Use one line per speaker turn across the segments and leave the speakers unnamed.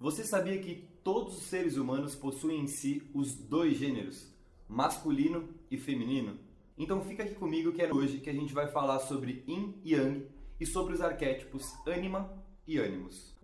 Você sabia que todos os seres humanos possuem em si os dois gêneros, masculino e feminino? Então fica aqui comigo que é hoje que a gente vai falar sobre Yin e Yang e sobre os arquétipos Anima e Animus.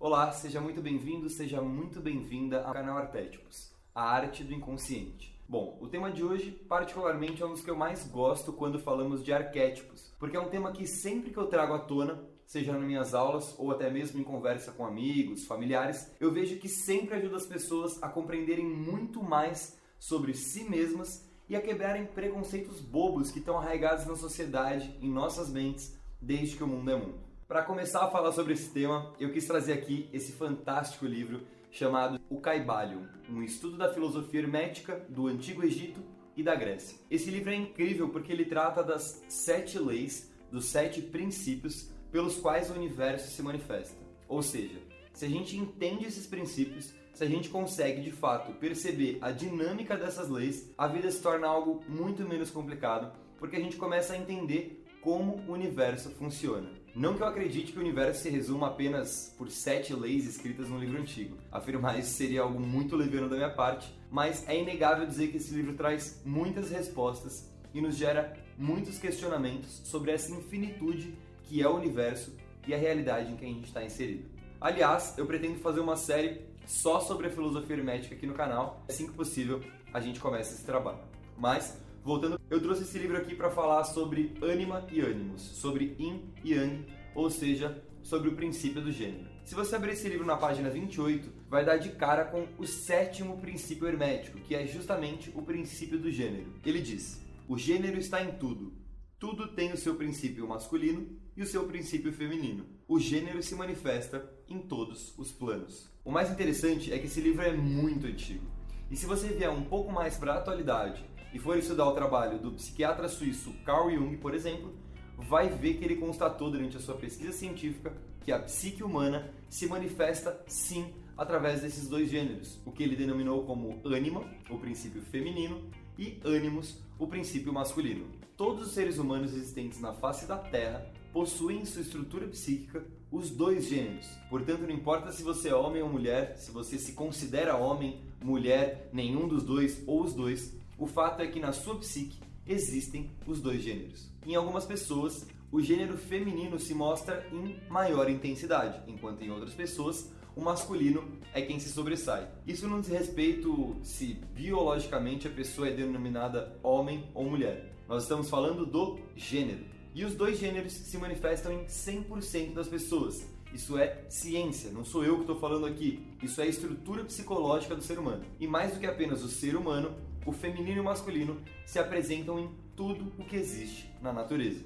Olá, seja muito bem-vindo, seja muito bem-vinda ao canal Arquétipos, a arte do inconsciente. Bom, o tema de hoje, particularmente, é um dos que eu mais gosto quando falamos de arquétipos, porque é um tema que sempre que eu trago à tona, seja nas minhas aulas ou até mesmo em conversa com amigos, familiares, eu vejo que sempre ajuda as pessoas a compreenderem muito mais sobre si mesmas e a quebrarem preconceitos bobos que estão arraigados na sociedade, em nossas mentes, desde que o mundo é mundo. Para começar a falar sobre esse tema, eu quis trazer aqui esse fantástico livro chamado O Caibalion, um estudo da filosofia hermética do Antigo Egito e da Grécia. Esse livro é incrível porque ele trata das sete leis, dos sete princípios pelos quais o universo se manifesta. Ou seja, se a gente entende esses princípios, se a gente consegue de fato perceber a dinâmica dessas leis, a vida se torna algo muito menos complicado, porque a gente começa a entender como o universo funciona. Não que eu acredite que o universo se resuma apenas por sete leis escritas no livro antigo. Afirmar isso seria algo muito leviano da minha parte, mas é inegável dizer que esse livro traz muitas respostas e nos gera muitos questionamentos sobre essa infinitude que é o universo e a realidade em que a gente está inserido. Aliás, eu pretendo fazer uma série só sobre a filosofia hermética aqui no canal. Assim que possível, a gente começa esse trabalho. Mas Voltando, eu trouxe esse livro aqui para falar sobre ânima e ânimos, sobre yin e yang, ou seja, sobre o princípio do gênero. Se você abrir esse livro na página 28, vai dar de cara com o sétimo princípio hermético, que é justamente o princípio do gênero. Ele diz: o gênero está em tudo. Tudo tem o seu princípio masculino e o seu princípio feminino. O gênero se manifesta em todos os planos. O mais interessante é que esse livro é muito antigo. E se você vier um pouco mais para a atualidade e for estudar o trabalho do psiquiatra suíço Carl Jung, por exemplo, vai ver que ele constatou durante a sua pesquisa científica que a psique humana se manifesta sim através desses dois gêneros, o que ele denominou como ânima, o princípio feminino, e ânimos, o princípio masculino. Todos os seres humanos existentes na face da Terra possuem em sua estrutura psíquica os dois gêneros. Portanto, não importa se você é homem ou mulher, se você se considera homem, mulher, nenhum dos dois ou os dois, o fato é que na sua psique existem os dois gêneros. Em algumas pessoas, o gênero feminino se mostra em maior intensidade, enquanto em outras pessoas, o masculino é quem se sobressai. Isso não diz respeito se biologicamente a pessoa é denominada homem ou mulher. Nós estamos falando do gênero. E os dois gêneros se manifestam em 100% das pessoas. Isso é ciência, não sou eu que estou falando aqui. Isso é a estrutura psicológica do ser humano. E mais do que apenas o ser humano, o feminino e o masculino se apresentam em tudo o que existe na natureza.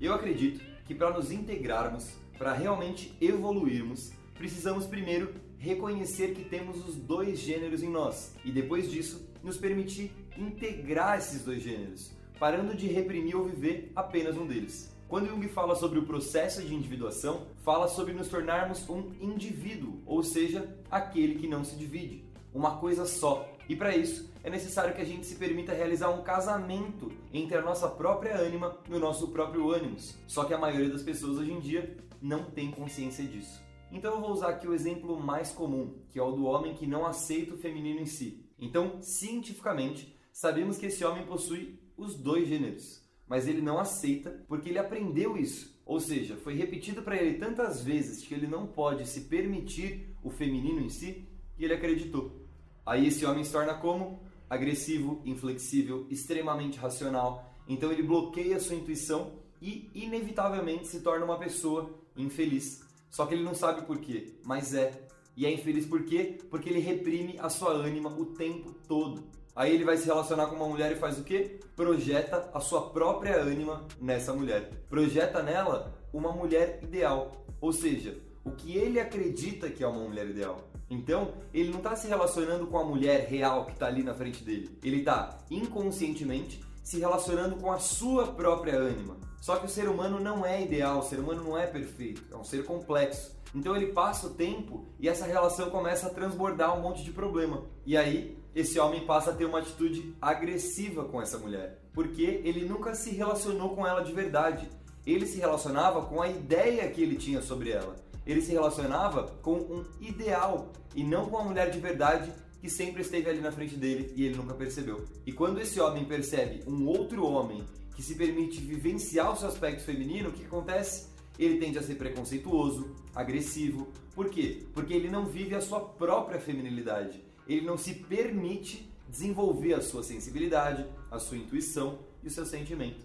Eu acredito que para nos integrarmos, para realmente evoluirmos, precisamos primeiro reconhecer que temos os dois gêneros em nós e depois disso nos permitir integrar esses dois gêneros, parando de reprimir ou viver apenas um deles. Quando Jung fala sobre o processo de individuação, fala sobre nos tornarmos um indivíduo, ou seja, aquele que não se divide, uma coisa só. E para isso é necessário que a gente se permita realizar um casamento entre a nossa própria ânima e o nosso próprio ânimos. Só que a maioria das pessoas hoje em dia não tem consciência disso. Então eu vou usar aqui o exemplo mais comum, que é o do homem que não aceita o feminino em si. Então, cientificamente, sabemos que esse homem possui os dois gêneros mas ele não aceita porque ele aprendeu isso. Ou seja, foi repetido para ele tantas vezes que ele não pode se permitir o feminino em si que ele acreditou. Aí esse homem se torna como? Agressivo, inflexível, extremamente racional. Então ele bloqueia sua intuição e inevitavelmente se torna uma pessoa infeliz. Só que ele não sabe por quê, mas é. E é infeliz por quê? Porque ele reprime a sua ânima o tempo todo. Aí ele vai se relacionar com uma mulher e faz o quê? Projeta a sua própria ânima nessa mulher. Projeta nela uma mulher ideal. Ou seja, o que ele acredita que é uma mulher ideal. Então, ele não está se relacionando com a mulher real que está ali na frente dele. Ele está inconscientemente se relacionando com a sua própria ânima. Só que o ser humano não é ideal, o ser humano não é perfeito, é um ser complexo. Então ele passa o tempo e essa relação começa a transbordar um monte de problema. E aí, esse homem passa a ter uma atitude agressiva com essa mulher, porque ele nunca se relacionou com ela de verdade. Ele se relacionava com a ideia que ele tinha sobre ela. Ele se relacionava com um ideal e não com a mulher de verdade que sempre esteve ali na frente dele e ele nunca percebeu. E quando esse homem percebe um outro homem que se permite vivenciar o seu aspecto feminino, o que acontece? Ele tende a ser preconceituoso, agressivo. Por quê? Porque ele não vive a sua própria feminilidade. Ele não se permite desenvolver a sua sensibilidade, a sua intuição e o seu sentimento.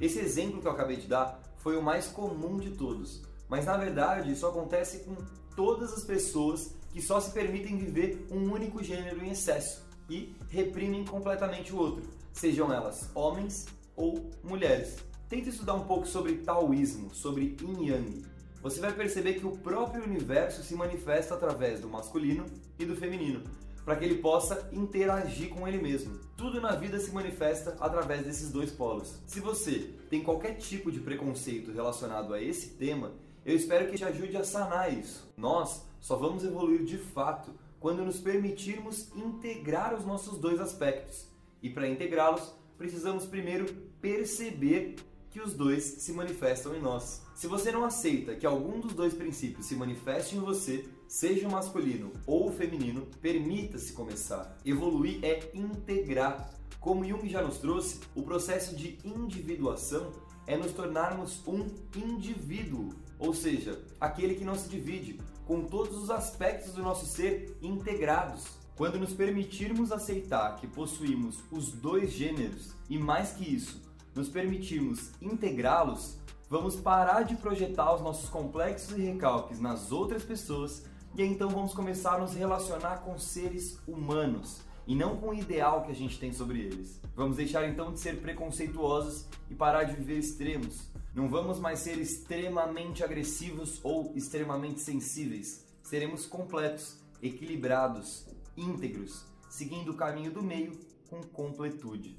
Esse exemplo que eu acabei de dar foi o mais comum de todos, mas na verdade isso acontece com todas as pessoas que só se permitem viver um único gênero em excesso e reprimem completamente o outro, sejam elas homens ou mulheres. Tente estudar um pouco sobre taoísmo, sobre yin yang. Você vai perceber que o próprio universo se manifesta através do masculino e do feminino, para que ele possa interagir com ele mesmo. Tudo na vida se manifesta através desses dois polos. Se você tem qualquer tipo de preconceito relacionado a esse tema, eu espero que te ajude a sanar isso. Nós só vamos evoluir de fato quando nos permitirmos integrar os nossos dois aspectos. E para integrá-los, precisamos primeiro perceber que os dois se manifestam em nós. Se você não aceita que algum dos dois princípios se manifeste em você, seja o masculino ou o feminino, permita-se começar. Evoluir é integrar. Como Jung já nos trouxe, o processo de individuação é nos tornarmos um indivíduo, ou seja, aquele que não se divide, com todos os aspectos do nosso ser integrados. Quando nos permitirmos aceitar que possuímos os dois gêneros e mais que isso, nos permitirmos integrá-los, vamos parar de projetar os nossos complexos e recalques nas outras pessoas e então vamos começar a nos relacionar com seres humanos e não com o ideal que a gente tem sobre eles. Vamos deixar então de ser preconceituosos e parar de viver extremos. Não vamos mais ser extremamente agressivos ou extremamente sensíveis. Seremos completos, equilibrados, íntegros, seguindo o caminho do meio com completude.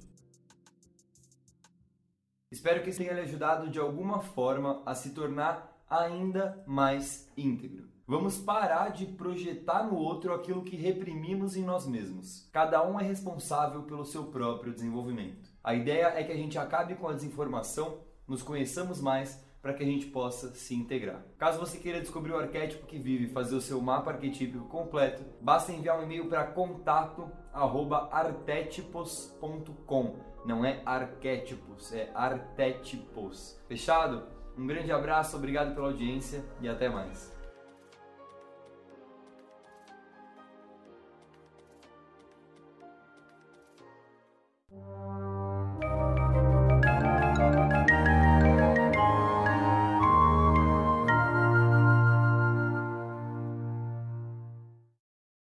Espero que isso tenha lhe ajudado de alguma forma a se tornar ainda mais íntegro. Vamos parar de projetar no outro aquilo que reprimimos em nós mesmos. Cada um é responsável pelo seu próprio desenvolvimento. A ideia é que a gente acabe com a desinformação, nos conheçamos mais para que a gente possa se integrar. Caso você queira descobrir o arquétipo que vive e fazer o seu mapa arquetípico completo, basta enviar um e-mail para contato@artetipos.com. Não é arquétipos, é artétipos. Fechado? Um grande abraço, obrigado pela audiência e até mais.